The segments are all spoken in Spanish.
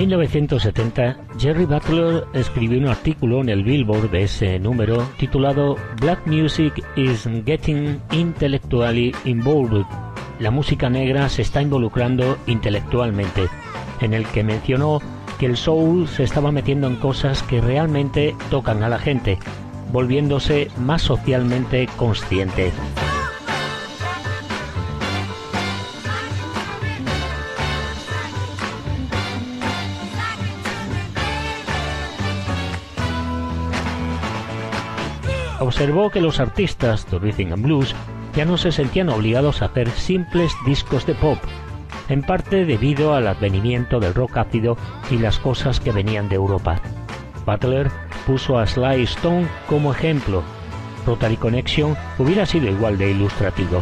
1970, Jerry Butler escribió un artículo en el Billboard de ese número titulado Black Music is Getting Intellectually Involved. La música negra se está involucrando intelectualmente, en el que mencionó que el soul se estaba metiendo en cosas que realmente tocan a la gente, volviéndose más socialmente consciente. Observó que los artistas de rhythm and blues ya no se sentían obligados a hacer simples discos de pop, en parte debido al advenimiento del rock ácido y las cosas que venían de Europa. Butler puso a Sly Stone como ejemplo. Rotary Connection hubiera sido igual de ilustrativo.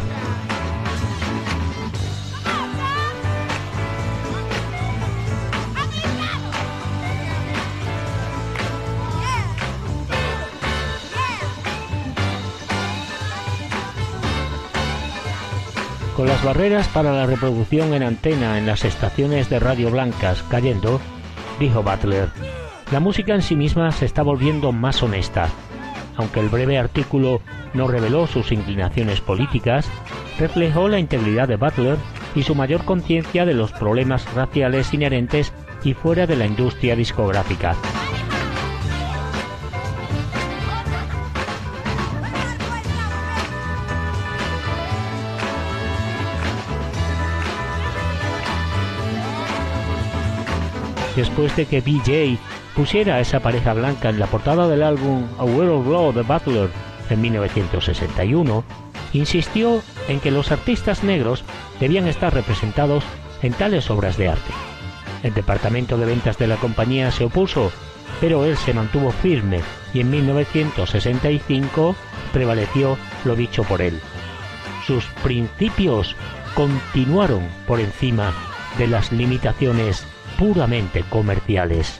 Con las barreras para la reproducción en antena en las estaciones de radio blancas cayendo, dijo Butler, la música en sí misma se está volviendo más honesta. Aunque el breve artículo no reveló sus inclinaciones políticas, reflejó la integridad de Butler y su mayor conciencia de los problemas raciales inherentes y fuera de la industria discográfica. Después de que BJ pusiera a esa pareja blanca en la portada del álbum A World of Law de Butler en 1961, insistió en que los artistas negros debían estar representados en tales obras de arte. El departamento de ventas de la compañía se opuso, pero él se mantuvo firme y en 1965 prevaleció lo dicho por él. Sus principios continuaron por encima de las limitaciones puramente comerciales.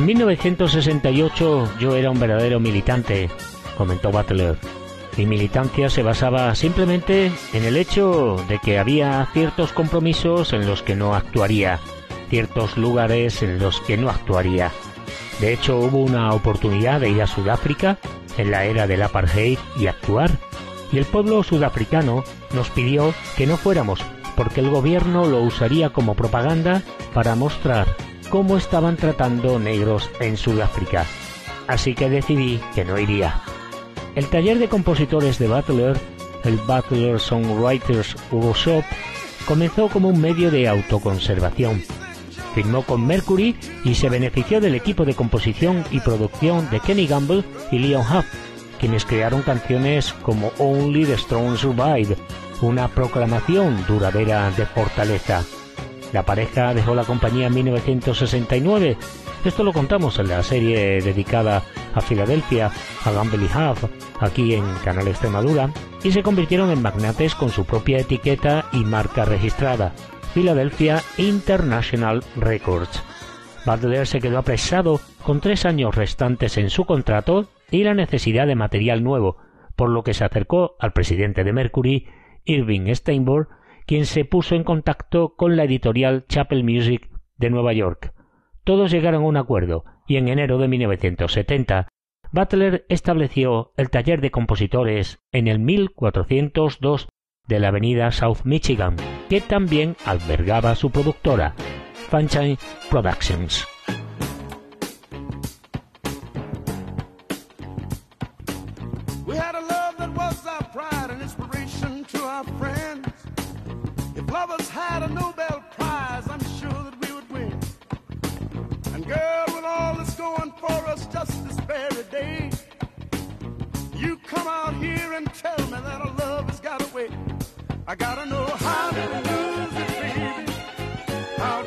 En 1968 yo era un verdadero militante, comentó Butler. Mi militancia se basaba simplemente en el hecho de que había ciertos compromisos en los que no actuaría, ciertos lugares en los que no actuaría. De hecho, hubo una oportunidad de ir a Sudáfrica en la era del apartheid y actuar, y el pueblo sudafricano nos pidió que no fuéramos, porque el gobierno lo usaría como propaganda para mostrar cómo estaban tratando negros en Sudáfrica, así que decidí que no iría. El taller de compositores de Butler, el Butler Songwriters Workshop, comenzó como un medio de autoconservación. Firmó con Mercury y se benefició del equipo de composición y producción de Kenny Gamble y Leon Huff, quienes crearon canciones como Only the Strong Survive, una proclamación duradera de fortaleza. La pareja dejó la compañía en 1969. Esto lo contamos en la serie dedicada a Filadelfia, a Gamble y Huff, aquí en Canal Extremadura, y se convirtieron en magnates con su propia etiqueta y marca registrada, Philadelphia International Records. Butler se quedó apresado con tres años restantes en su contrato y la necesidad de material nuevo, por lo que se acercó al presidente de Mercury, Irving Steinborg, quien se puso en contacto con la editorial Chapel Music de Nueva York. Todos llegaron a un acuerdo y en enero de 1970 Butler estableció el taller de compositores en el 1402 de la avenida South Michigan, que también albergaba su productora, Sunshine Productions. Lovers had a Nobel Prize, I'm sure that we would win. And girl, with all that's going for us just this very day, you come out here and tell me that our love has got away. I gotta know how to lose it, baby. How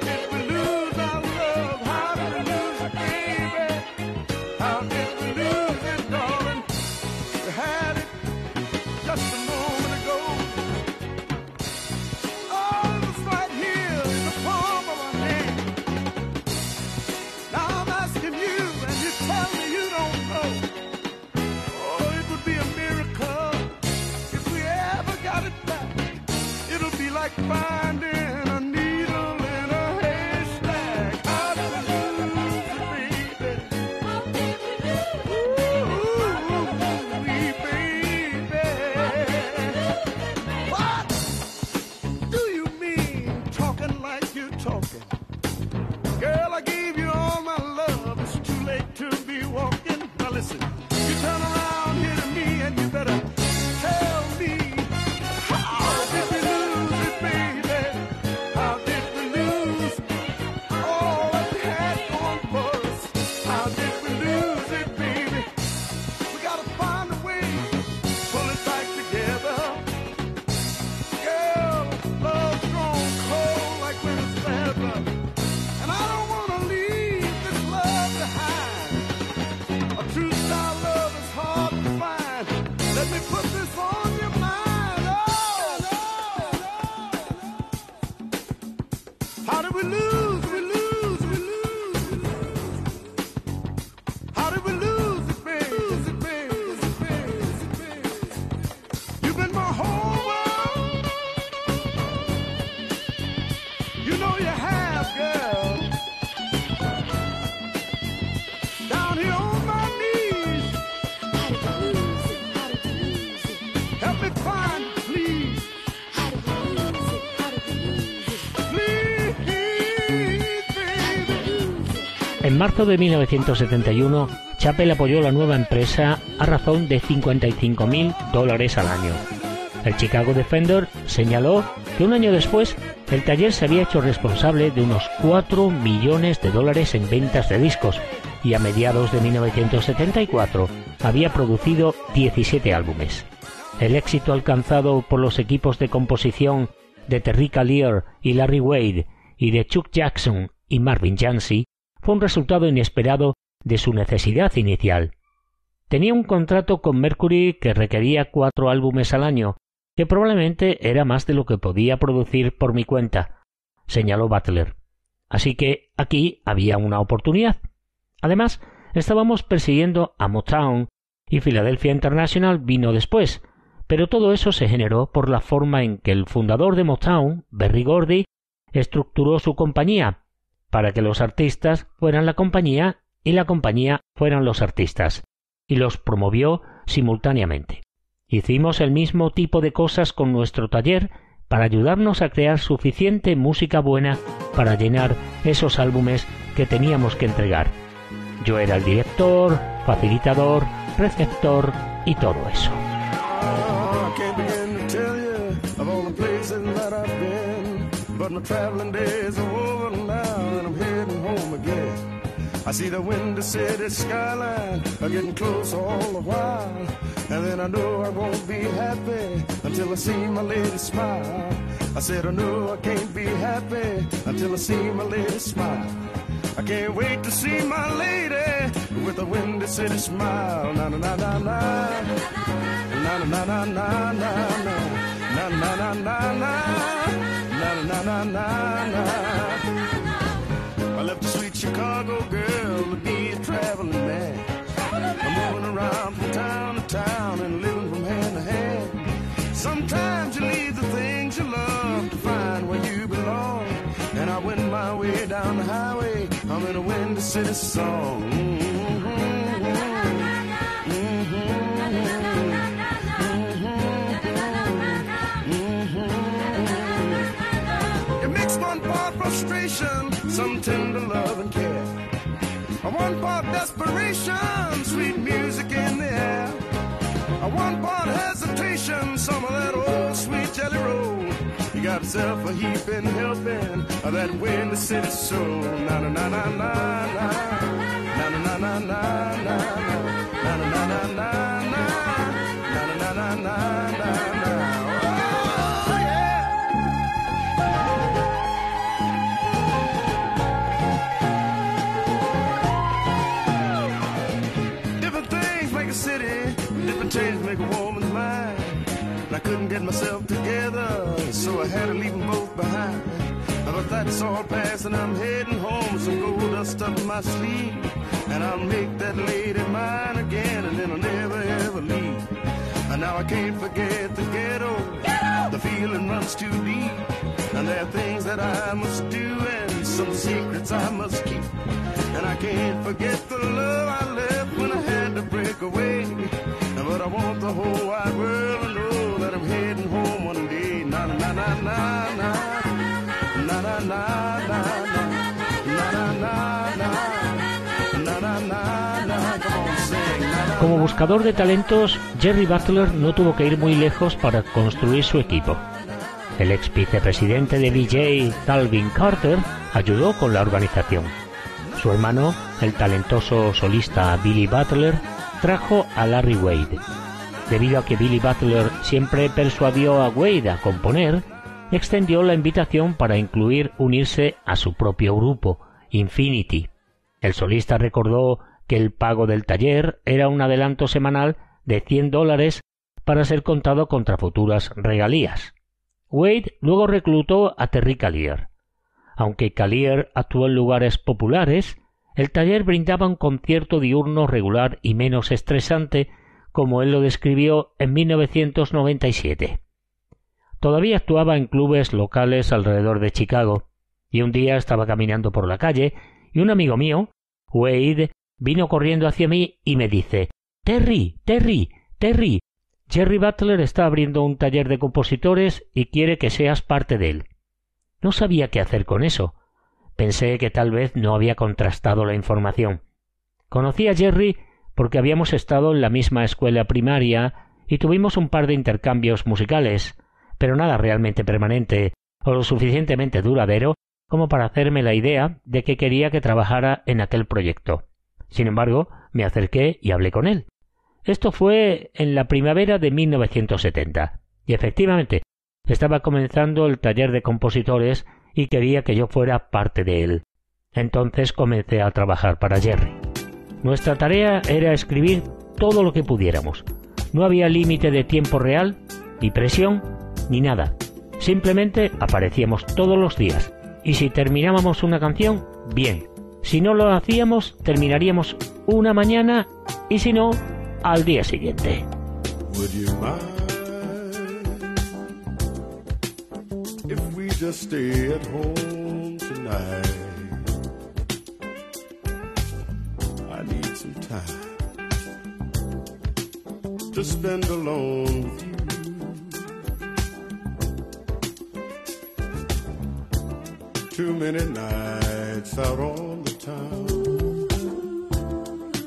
like finding En marzo de 1971, Chappell apoyó la nueva empresa a razón de 55.000 dólares al año. El Chicago Defender señaló que un año después el taller se había hecho responsable de unos 4 millones de dólares en ventas de discos y a mediados de 1974 había producido 17 álbumes. El éxito alcanzado por los equipos de composición de Terry Callier y Larry Wade y de Chuck Jackson y Marvin Jansi fue un resultado inesperado de su necesidad inicial. Tenía un contrato con Mercury que requería cuatro álbumes al año, que probablemente era más de lo que podía producir por mi cuenta, señaló Butler. Así que aquí había una oportunidad. Además, estábamos persiguiendo a Motown y Philadelphia International vino después, pero todo eso se generó por la forma en que el fundador de Motown, Berry Gordy, estructuró su compañía para que los artistas fueran la compañía y la compañía fueran los artistas, y los promovió simultáneamente. Hicimos el mismo tipo de cosas con nuestro taller para ayudarnos a crear suficiente música buena para llenar esos álbumes que teníamos que entregar. Yo era el director, facilitador, receptor y todo eso. I see the windy city skyline I'm getting closer all the while. And then I know I won't be happy until I see my lady smile. I said I know I can't be happy until I see my lady smile. I can't wait to see my lady with a windy city smile. Na na na na na. Na na na na na na. Na na na na na. Na na na na na. Chicago girl to be a traveling man. I'm moving around from town to town and living from hand to hand. Sometimes you leave the things you love to find where you belong. And I wend my way down the highway. I'm in a windy city song. Mm-hmm. Frustration, some tender love and care. a One part desperation, sweet music in the air. One part hesitation, some of that old sweet jelly roll. You got yourself a heaping helping of that windy city soul. Na na na na. Na na na na na na. Na na na na na na. Na na na na na na. Change make a woman's mind. And I couldn't get myself together, so I had to leave them both behind. But that's all past, and I'm heading home with some gold dust up my sleeve. And I'll make that lady mine again, and then I'll never ever leave. And now I can't forget the ghetto. ghetto. The feeling runs too deep. And there are things that I must do, and some secrets I must keep. And I can't forget the love I left when I had to break away. Como buscador de talentos, Jerry Butler no tuvo que ir muy lejos para construir su equipo. El ex vicepresidente de DJ, Calvin Carter, ayudó con la organización. Su hermano, el talentoso solista Billy Butler, trajo a Larry Wade. Debido a que Billy Butler siempre persuadió a Wade a componer, extendió la invitación para incluir unirse a su propio grupo, Infinity. El solista recordó que el pago del taller era un adelanto semanal de 100 dólares para ser contado contra futuras regalías. Wade luego reclutó a Terry Callier. Aunque Calier actuó en lugares populares, el taller brindaba un concierto diurno regular y menos estresante, como él lo describió en 1997. Todavía actuaba en clubes locales alrededor de Chicago, y un día estaba caminando por la calle y un amigo mío, Wade, vino corriendo hacia mí y me dice Terry, Terry, Terry, Jerry Butler está abriendo un taller de compositores y quiere que seas parte de él. No sabía qué hacer con eso. Pensé que tal vez no había contrastado la información. Conocí a Jerry porque habíamos estado en la misma escuela primaria y tuvimos un par de intercambios musicales, pero nada realmente permanente o lo suficientemente duradero como para hacerme la idea de que quería que trabajara en aquel proyecto. Sin embargo, me acerqué y hablé con él. Esto fue en la primavera de 1970, y efectivamente estaba comenzando el taller de compositores y quería que yo fuera parte de él. Entonces comencé a trabajar para Jerry. Nuestra tarea era escribir todo lo que pudiéramos. No había límite de tiempo real, ni presión, ni nada. Simplemente aparecíamos todos los días y si terminábamos una canción, bien. Si no lo hacíamos, terminaríamos una mañana y si no, al día siguiente. Time to spend alone with you. too many nights out on the town.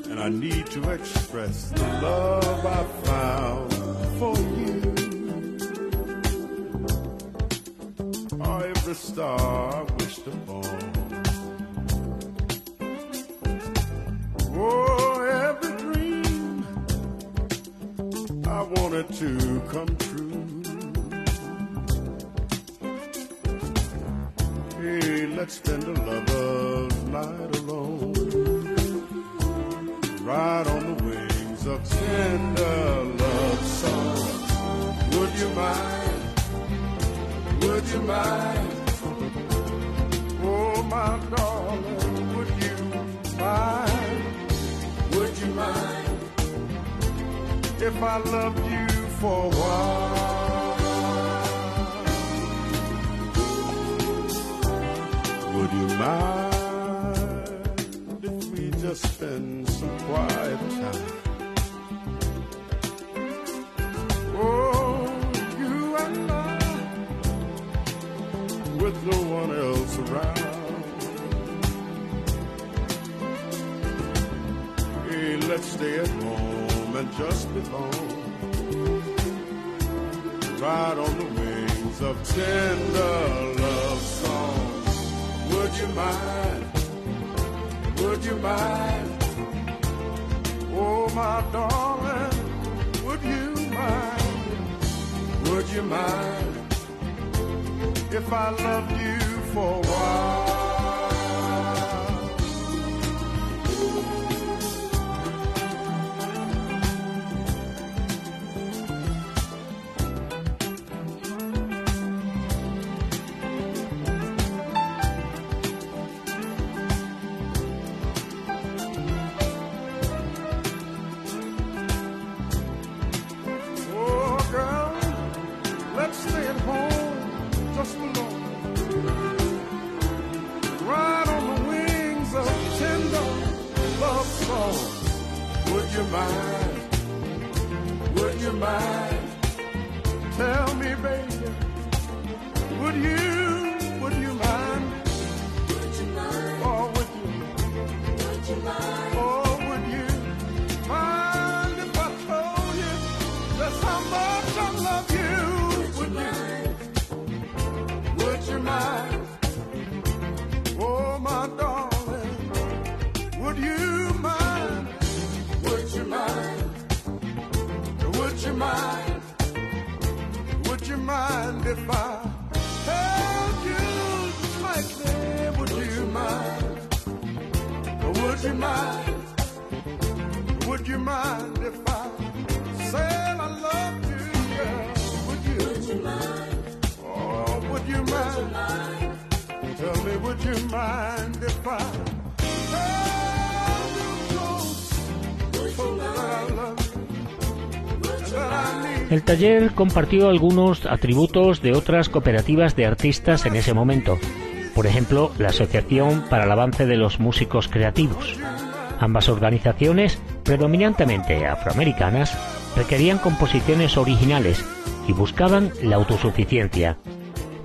And I need to express the love I found for you. Oh, every star I wished upon. Wanted to come true. Hey, let's spend a lover's night alone. Ride on the wings of tender love songs. Would you mind? Would you mind? Oh, my darling, if I loved you for a while? Would you mind if we just spend some quiet time? Oh, you and I, with no one else around. Hey, let's stay at home just belong. Ride on the wings of tender love songs. Would you mind? Would you mind? Oh, my darling, would you mind? Would you mind if I loved you for a while? El taller compartió algunos atributos de otras cooperativas de artistas en ese momento por ejemplo, la Asociación para el Avance de los Músicos Creativos. Ambas organizaciones, predominantemente afroamericanas, requerían composiciones originales y buscaban la autosuficiencia.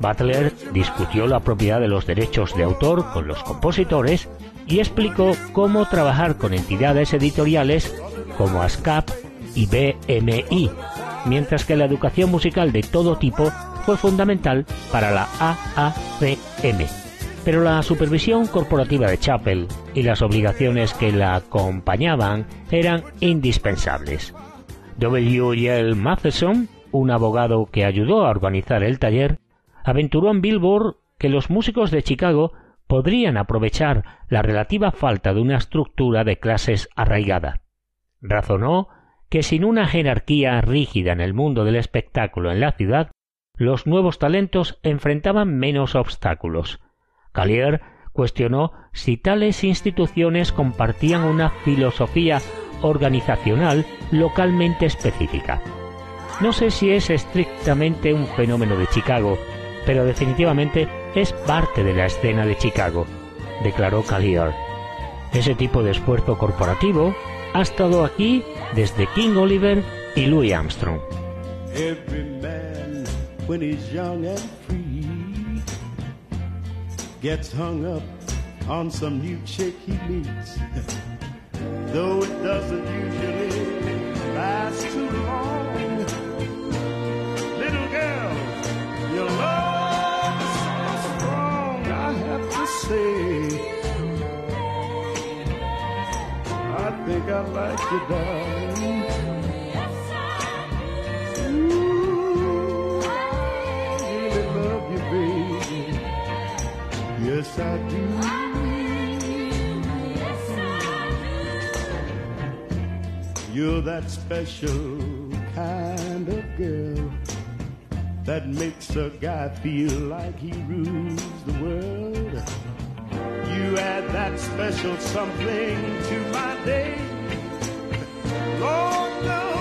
Butler discutió la propiedad de los derechos de autor con los compositores y explicó cómo trabajar con entidades editoriales como ASCAP y BMI mientras que la educación musical de todo tipo fue fundamental para la AACM. Pero la supervisión corporativa de Chappell y las obligaciones que la acompañaban eran indispensables. W. L. Matheson, un abogado que ayudó a organizar el taller, aventuró en Billboard que los músicos de Chicago podrían aprovechar la relativa falta de una estructura de clases arraigada. Razonó que sin una jerarquía rígida en el mundo del espectáculo en la ciudad, los nuevos talentos enfrentaban menos obstáculos. Callier cuestionó si tales instituciones compartían una filosofía organizacional localmente específica. No sé si es estrictamente un fenómeno de Chicago, pero definitivamente es parte de la escena de Chicago, declaró Callier. Ese tipo de esfuerzo corporativo ha estado aquí desde King Oliver y Louis Armstrong. Gets hung up on some new chick he meets. Though it doesn't usually last too long. Little girl, your love is so strong, I have to say. I think I like you, darling. Yes, I do. You're that special kind of girl that makes a guy feel like he rules the world. You add that special something to my day. Lord knows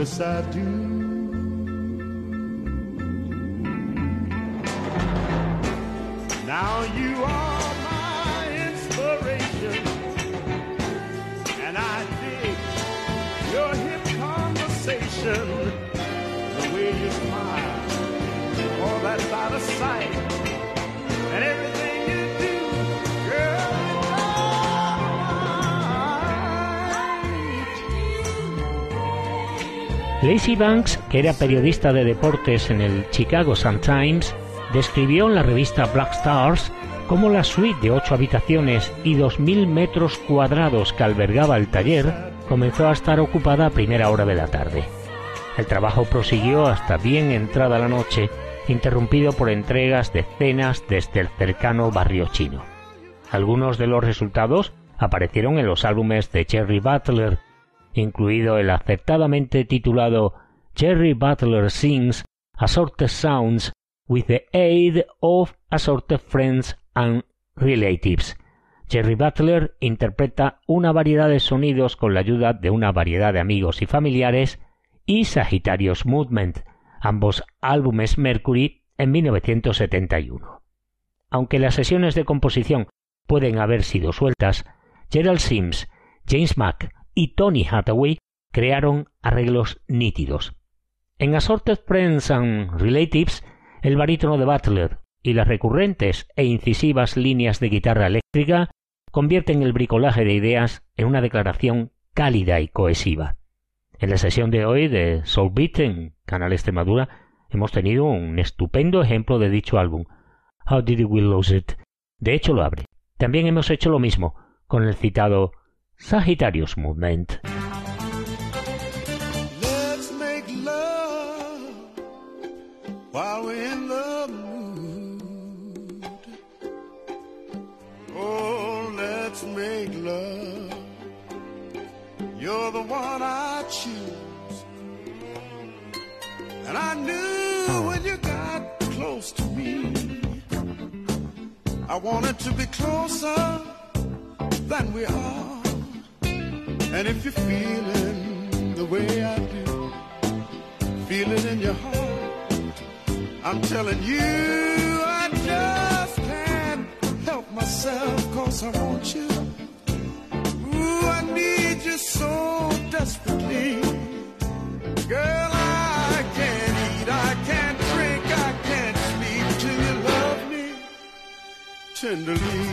Yes, I do. Now you are my inspiration, and I dig your hip conversation, the way you smile, all that's out of sight, Lacey Banks, que era periodista de deportes en el Chicago Sun-Times, describió en la revista Black Stars cómo la suite de ocho habitaciones y dos mil metros cuadrados que albergaba el taller comenzó a estar ocupada a primera hora de la tarde. El trabajo prosiguió hasta bien entrada la noche, interrumpido por entregas de cenas desde el cercano barrio chino. Algunos de los resultados aparecieron en los álbumes de Jerry Butler, incluido el acertadamente titulado Jerry Butler Sings Assorted Sounds with the aid of assorted friends and relatives. Jerry Butler interpreta una variedad de sonidos con la ayuda de una variedad de amigos y familiares y Sagittarius Movement, ambos álbumes Mercury en 1971. Aunque las sesiones de composición pueden haber sido sueltas, Gerald Sims, James Mack y Tony Hathaway crearon arreglos nítidos. En Assorted Friends and Relatives el barítono de Butler y las recurrentes e incisivas líneas de guitarra eléctrica convierten el bricolaje de ideas en una declaración cálida y cohesiva. En la sesión de hoy de Soul Beat en Canal Extremadura hemos tenido un estupendo ejemplo de dicho álbum, How Did We Lose It? De hecho lo abre. También hemos hecho lo mismo con el citado Sagittarius Movement. You're the one I choose. And I knew when you got close to me, I wanted to be closer than we are. And if you're feeling the way I do, feel it in your heart. I'm telling you, I just can't help myself, cause I want you. Ooh, I need you so desperately. Girl, I can't eat, I can't drink, I can't sleep till you love me tenderly.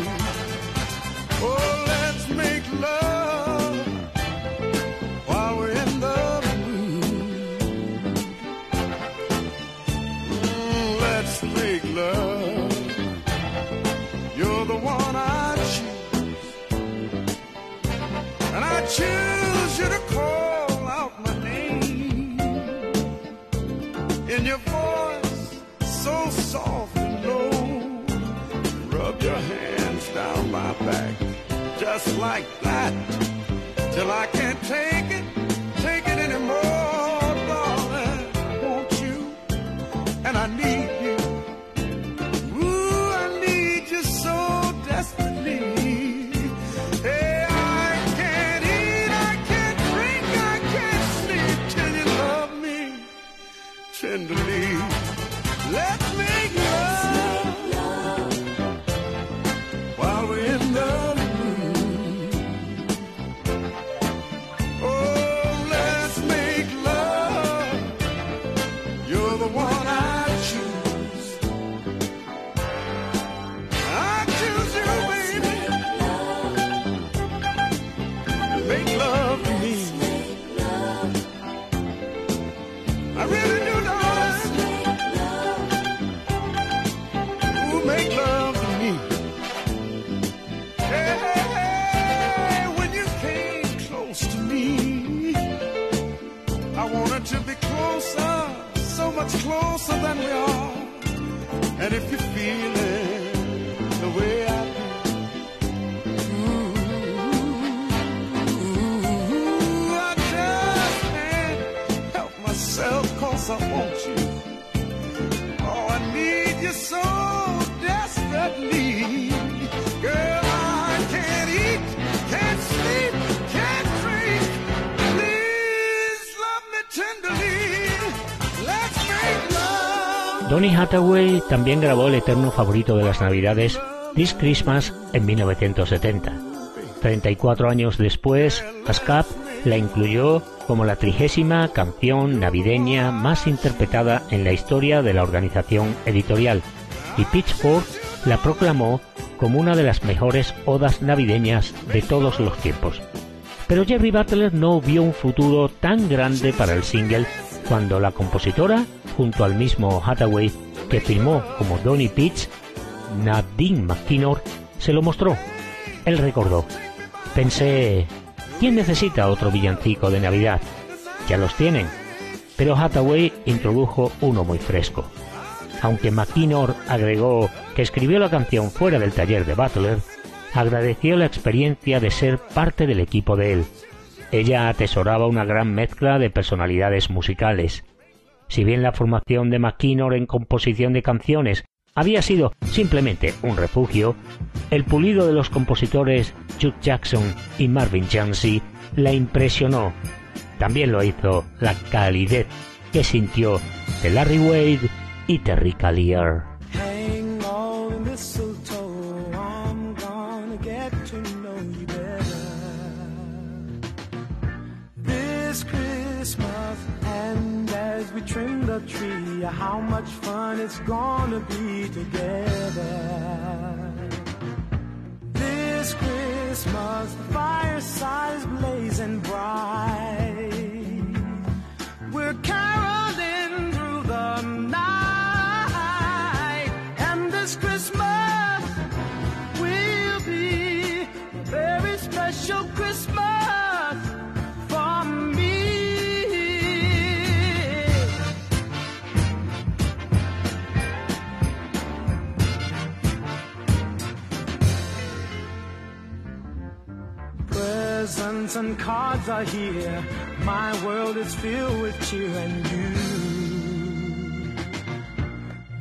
Oh, much closer than we are. And if you're feeling the way I do, ooh, I just can't help myself cause I want you. Oh, I need you so desperately. Donny Hathaway también grabó el eterno favorito de las Navidades, This Christmas, en 1970. 34 años después, ASCAP la incluyó como la trigésima canción navideña más interpretada en la historia de la organización editorial, y Pitchfork la proclamó como una de las mejores odas navideñas de todos los tiempos. Pero Jerry Butler no vio un futuro tan grande para el single cuando la compositora, junto al mismo Hathaway, que firmó como Donny Pitch, Nadine McKinnor, se lo mostró. Él recordó. Pensé, ¿quién necesita otro villancico de Navidad? Ya los tienen. Pero Hathaway introdujo uno muy fresco. Aunque McKinnor agregó que escribió la canción fuera del taller de Butler, agradeció la experiencia de ser parte del equipo de él. Ella atesoraba una gran mezcla de personalidades musicales. Si bien la formación de McKinnor en composición de canciones había sido simplemente un refugio, el pulido de los compositores Chuck Jackson y Marvin Jansi la impresionó. También lo hizo la calidez que sintió de Larry Wade y Terry Callier. Tree, how much fun it's gonna be together. This Christmas, the fireside is blazing bright. We're caroling through the night, and this Christmas presents and cards are here. My world is filled with cheer and you.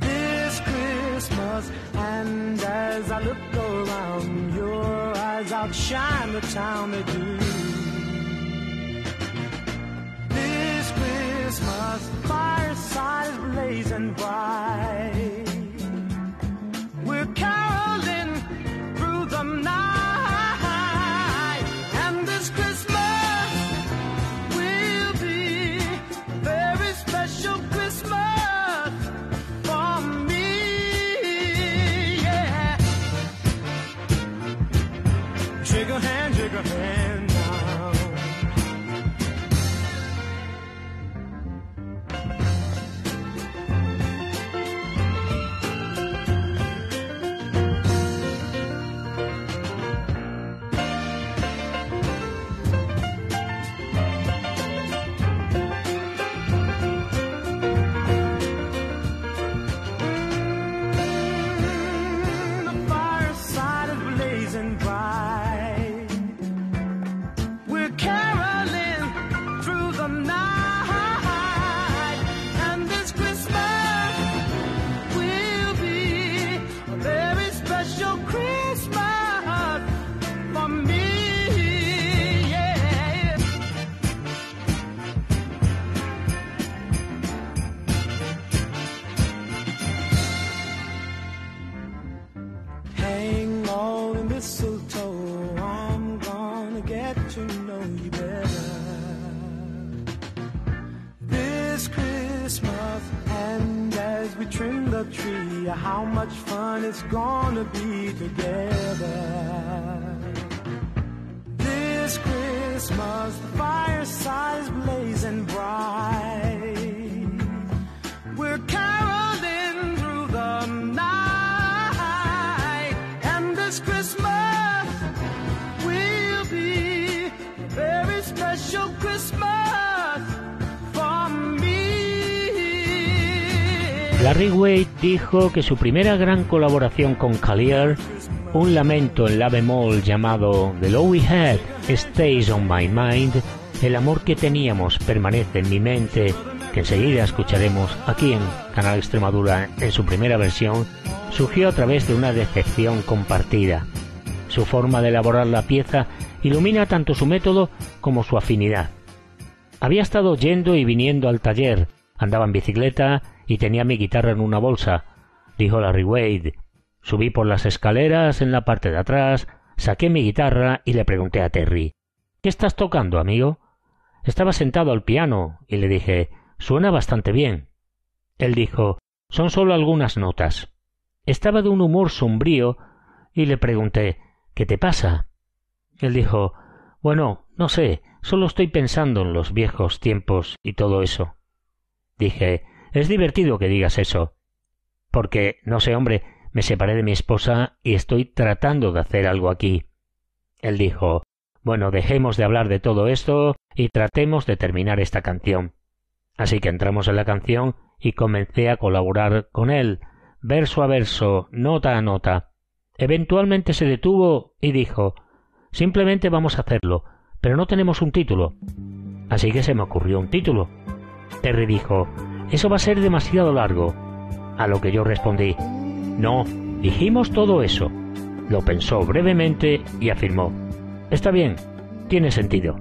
This Christmas, and as I look around, your eyes outshine the town they do. This Christmas, firesides blazing bright. We're counting gonna be together. This Christmas, the fireside's Larry Wade dijo que su primera gran colaboración con Collier, un lamento en la bemol llamado The Love We Had Stays on My Mind, el amor que teníamos permanece en mi mente, que enseguida escucharemos aquí en Canal Extremadura en su primera versión, surgió a través de una decepción compartida. Su forma de elaborar la pieza ilumina tanto su método como su afinidad. Había estado yendo y viniendo al taller, andaba en bicicleta y tenía mi guitarra en una bolsa, dijo Larry Wade. Subí por las escaleras en la parte de atrás, saqué mi guitarra y le pregunté a Terry ¿Qué estás tocando, amigo? Estaba sentado al piano y le dije Suena bastante bien. Él dijo Son solo algunas notas. Estaba de un humor sombrío y le pregunté ¿Qué te pasa? Él dijo Bueno, no sé, solo estoy pensando en los viejos tiempos y todo eso. Dije Es divertido que digas eso. Porque, no sé, hombre, me separé de mi esposa y estoy tratando de hacer algo aquí. Él dijo Bueno, dejemos de hablar de todo esto y tratemos de terminar esta canción. Así que entramos en la canción y comencé a colaborar con él, verso a verso, nota a nota. Eventualmente se detuvo y dijo Simplemente vamos a hacerlo, pero no tenemos un título. Así que se me ocurrió un título. Terry dijo Eso va a ser demasiado largo. A lo que yo respondí No, dijimos todo eso. Lo pensó brevemente y afirmó Está bien, tiene sentido.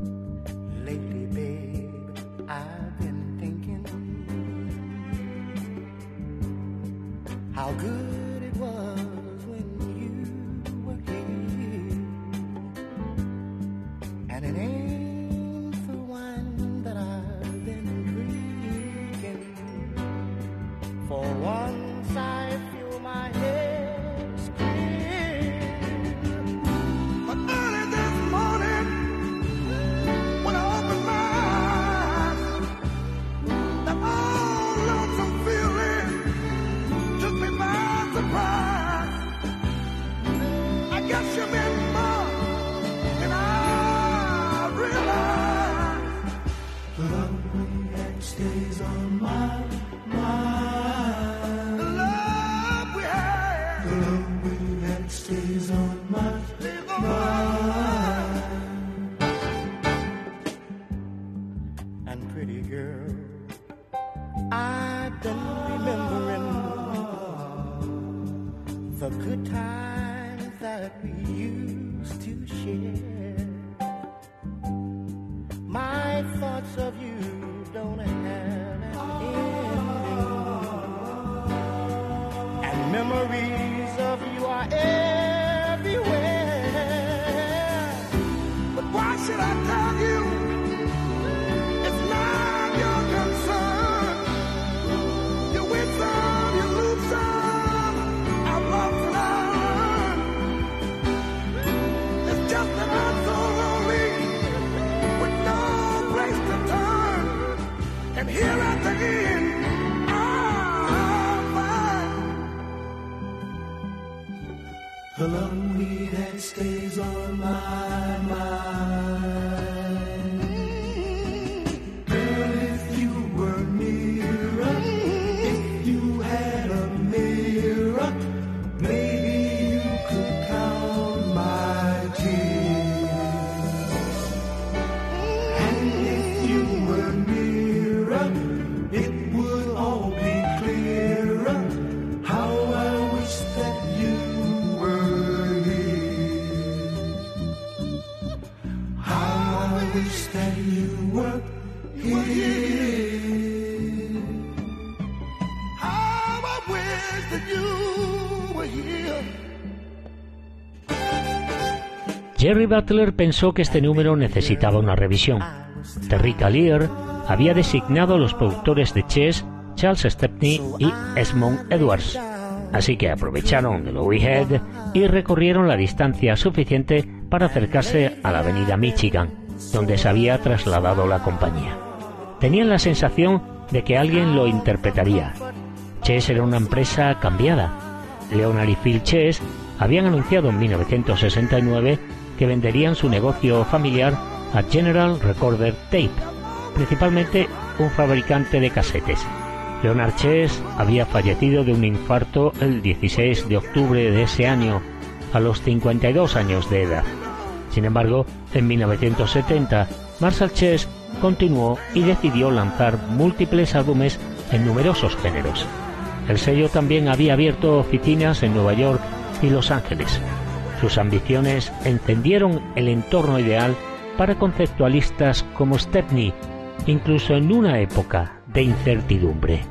Pretty girl. I've been remembering the good times that we used to share. Stays on my mind. Jerry Butler pensó que este número necesitaba una revisión. Terry Callier había designado a los productores de Chess Charles Stepney y Esmond Edwards, así que aprovecharon de lo Head y recorrieron la distancia suficiente para acercarse a la avenida Michigan, donde se había trasladado la compañía. Tenían la sensación de que alguien lo interpretaría. Chess era una empresa cambiada. Leonard y Phil Chess habían anunciado en 1969 que venderían su negocio familiar a General Recorder Tape, principalmente un fabricante de casetes. Leonard Chess había fallecido de un infarto el 16 de octubre de ese año, a los 52 años de edad. Sin embargo, en 1970, Marshall Chess continuó y decidió lanzar múltiples álbumes en numerosos géneros. El sello también había abierto oficinas en Nueva York y Los Ángeles. Sus ambiciones encendieron el entorno ideal para conceptualistas como Stepney, incluso en una época de incertidumbre.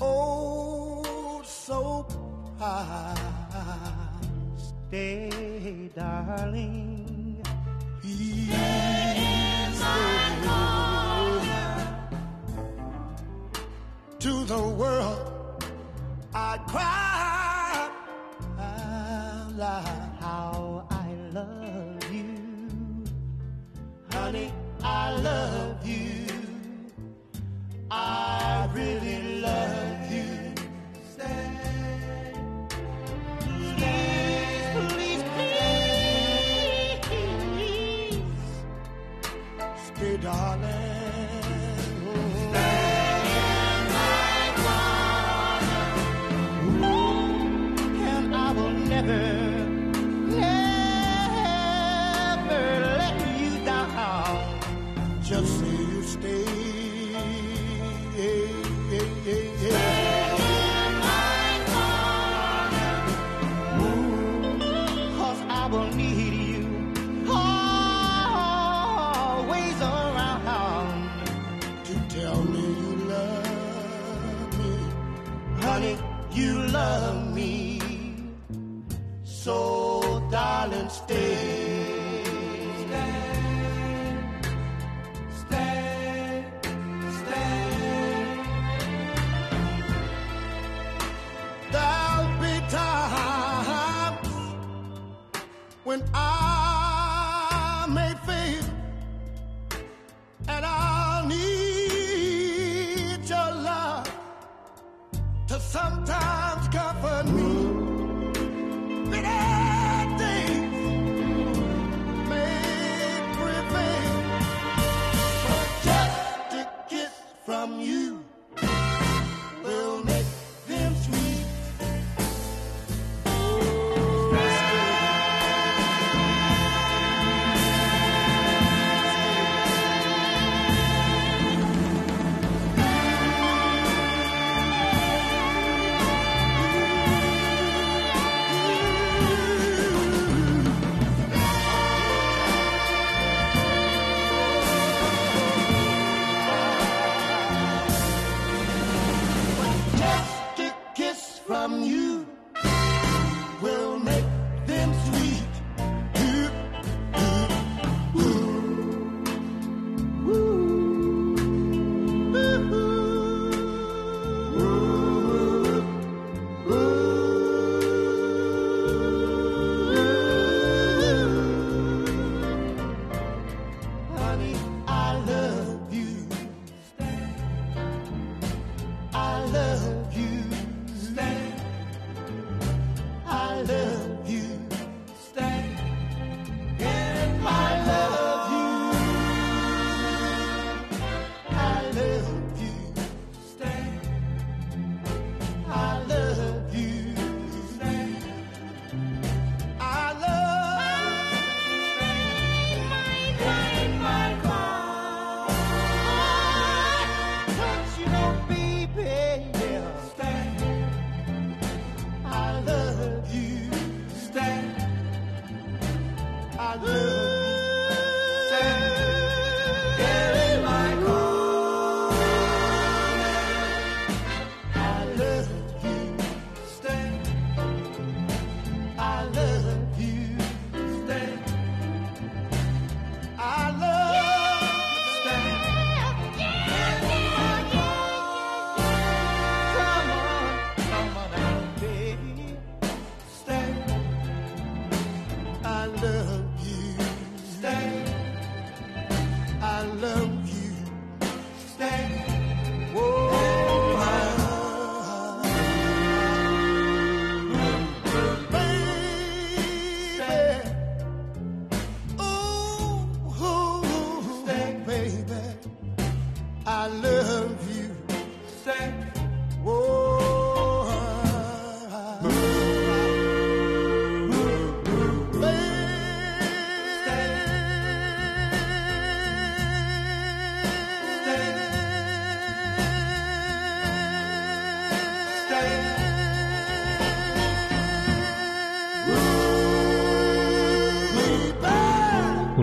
Oh. Stay, darling. Please stay. To the world, I cry I made face.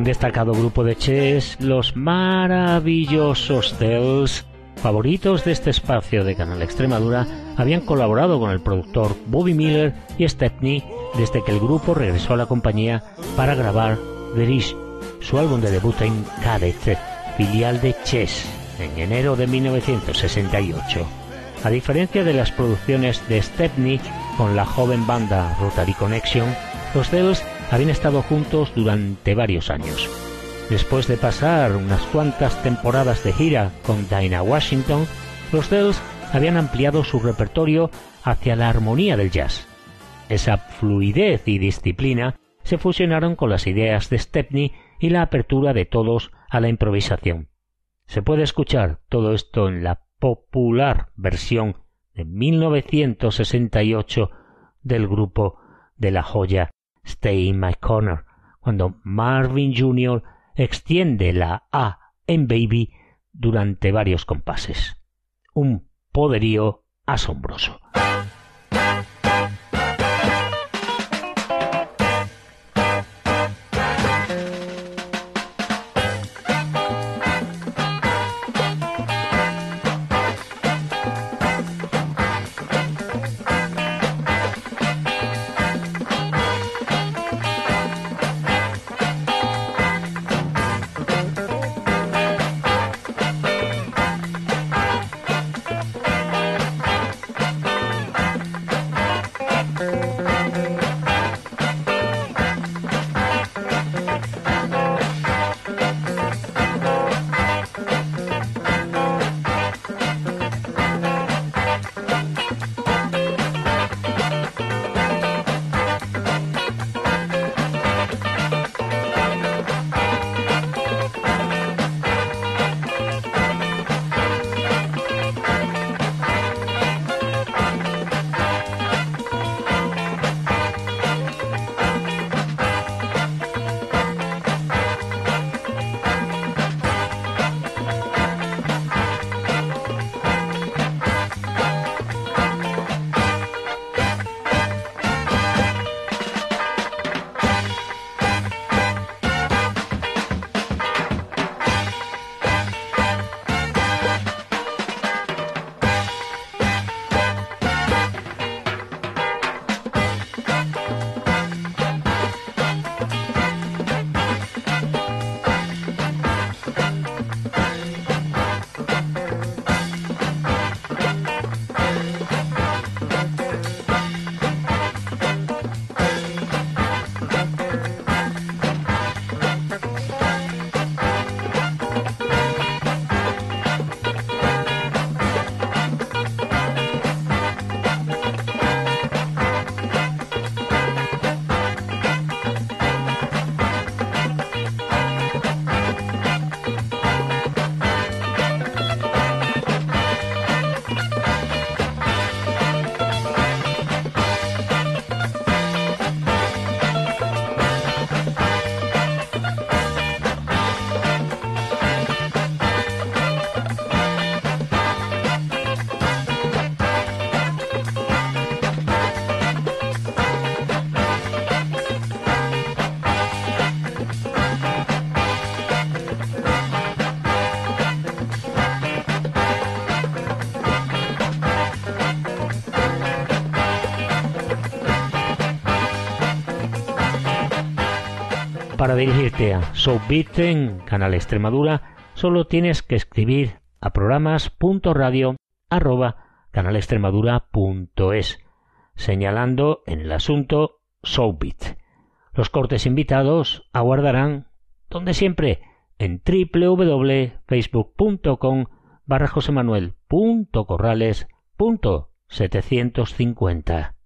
Un destacado grupo de chess, los maravillosos Cells, favoritos de este espacio de Canal Extremadura, habían colaborado con el productor Bobby Miller y Stepney desde que el grupo regresó a la compañía para grabar The su álbum de debut en Cadet, filial de Chess, en enero de 1968. A diferencia de las producciones de Stepney con la joven banda Rotary Connection, los Cells habían estado juntos durante varios años. Después de pasar unas cuantas temporadas de gira con Dinah Washington, los Dells habían ampliado su repertorio hacia la armonía del jazz. Esa fluidez y disciplina se fusionaron con las ideas de Stepney y la apertura de todos a la improvisación. Se puede escuchar todo esto en la popular versión de 1968 del grupo de la joya Stay in My Corner, cuando Marvin Jr. extiende la A en Baby durante varios compases. Un poderío asombroso. Para dirigirte a Soulbeat en Canal Extremadura, solo tienes que escribir a programas.radio@canalextremadura.es, señalando en el asunto Soulbeat. Los cortes invitados aguardarán, donde siempre, en www.facebook.com barra josemanuel.corrales.750.